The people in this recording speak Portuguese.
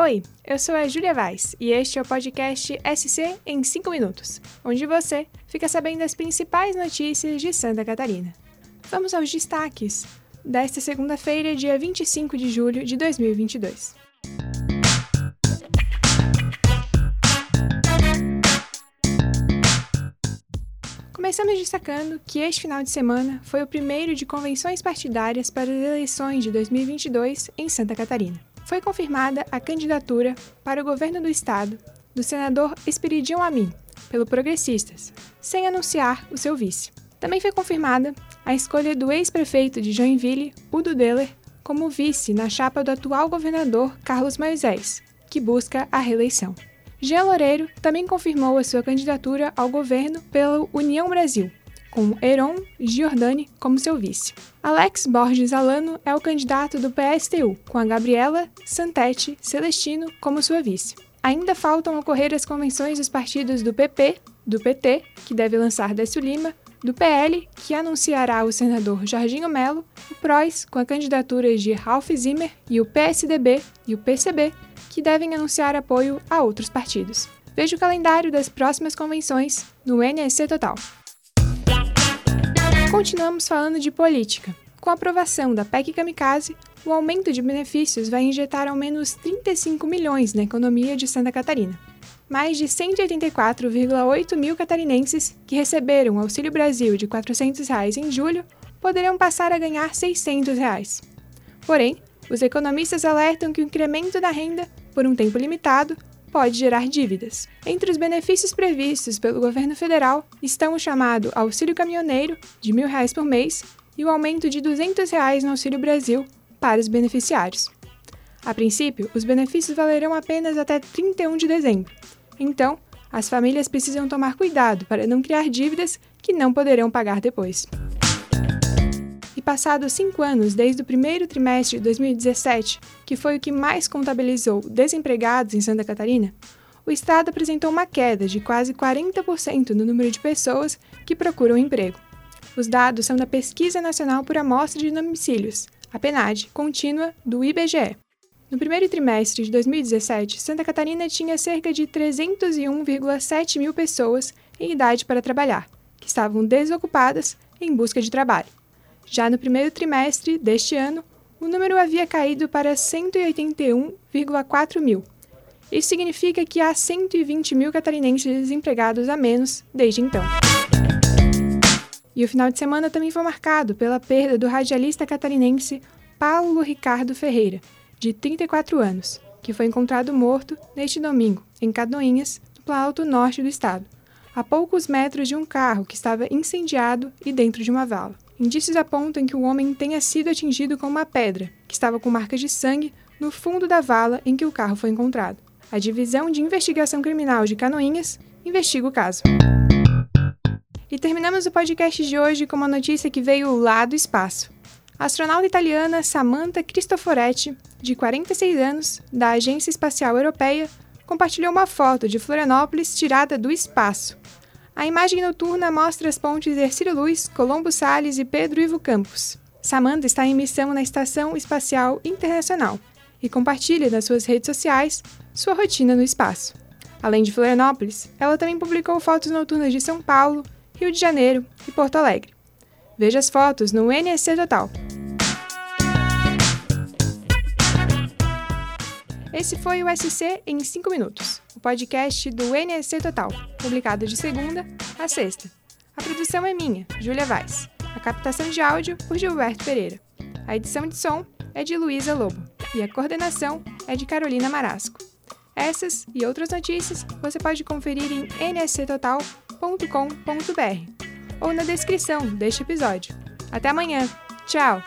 Oi, eu sou a Júlia Vaz e este é o podcast SC em 5 minutos, onde você fica sabendo as principais notícias de Santa Catarina. Vamos aos destaques desta segunda-feira, dia 25 de julho de 2022. Começamos destacando que este final de semana foi o primeiro de convenções partidárias para as eleições de 2022 em Santa Catarina foi confirmada a candidatura para o governo do estado do senador Espiridion Amin, pelo Progressistas, sem anunciar o seu vice. Também foi confirmada a escolha do ex-prefeito de Joinville, Udo Deller, como vice na chapa do atual governador Carlos Moisés, que busca a reeleição. Jean Loureiro também confirmou a sua candidatura ao governo pela União Brasil, com Heron Giordani como seu vice. Alex Borges Alano é o candidato do PSTU, com a Gabriela Santetti Celestino como sua vice. Ainda faltam ocorrer as convenções dos partidos do PP, do PT, que deve lançar Décio Lima, do PL, que anunciará o senador Jorginho Melo, o PROS, com a candidatura de Ralph Zimmer, e o PSDB e o PCB, que devem anunciar apoio a outros partidos. Veja o calendário das próximas convenções no NSC Total. Continuamos falando de política. Com a aprovação da PEC Kamikaze, o aumento de benefícios vai injetar ao menos 35 milhões na economia de Santa Catarina. Mais de 184,8 mil catarinenses que receberam o Auxílio Brasil de 400 reais em julho poderão passar a ganhar 600 reais. Porém, os economistas alertam que o incremento da renda, por um tempo limitado, pode gerar dívidas. Entre os benefícios previstos pelo governo federal estão o chamado Auxílio Caminhoneiro, de R$ 1.000 por mês, e o aumento de 200 reais no Auxílio Brasil para os beneficiários. A princípio, os benefícios valerão apenas até 31 de dezembro. Então, as famílias precisam tomar cuidado para não criar dívidas que não poderão pagar depois. Passados cinco anos desde o primeiro trimestre de 2017, que foi o que mais contabilizou desempregados em Santa Catarina, o Estado apresentou uma queda de quase 40% no número de pessoas que procuram emprego. Os dados são da Pesquisa Nacional por Amostra de Domicílios, a PNAD, contínua do IBGE. No primeiro trimestre de 2017, Santa Catarina tinha cerca de 301,7 mil pessoas em idade para trabalhar, que estavam desocupadas em busca de trabalho. Já no primeiro trimestre deste ano, o número havia caído para 181,4 mil. Isso significa que há 120 mil catarinenses desempregados a menos desde então. E o final de semana também foi marcado pela perda do radialista catarinense Paulo Ricardo Ferreira, de 34 anos, que foi encontrado morto neste domingo, em Canoinhas, no Planalto Norte do estado, a poucos metros de um carro que estava incendiado e dentro de uma vala. Indícios apontam que o homem tenha sido atingido com uma pedra, que estava com marcas de sangue no fundo da vala em que o carro foi encontrado. A Divisão de Investigação Criminal de Canoinhas investiga o caso. E terminamos o podcast de hoje com uma notícia que veio lá do espaço. A astronauta italiana Samantha Cristoforetti, de 46 anos, da Agência Espacial Europeia, compartilhou uma foto de Florianópolis tirada do espaço, a imagem noturna mostra as pontes Ercílio Luz, Colombo Salles e Pedro Ivo Campos. Samantha está em missão na Estação Espacial Internacional e compartilha nas suas redes sociais sua rotina no espaço. Além de Florianópolis, ela também publicou fotos noturnas de São Paulo, Rio de Janeiro e Porto Alegre. Veja as fotos no NSC Total. Esse foi o SC em 5 minutos, o podcast do NSC Total, publicado de segunda a sexta. A produção é minha, Júlia Vaz. A captação de áudio por Gilberto Pereira. A edição de som é de Luísa Lobo e a coordenação é de Carolina Marasco. Essas e outras notícias você pode conferir em nsctotal.com.br ou na descrição deste episódio. Até amanhã. Tchau!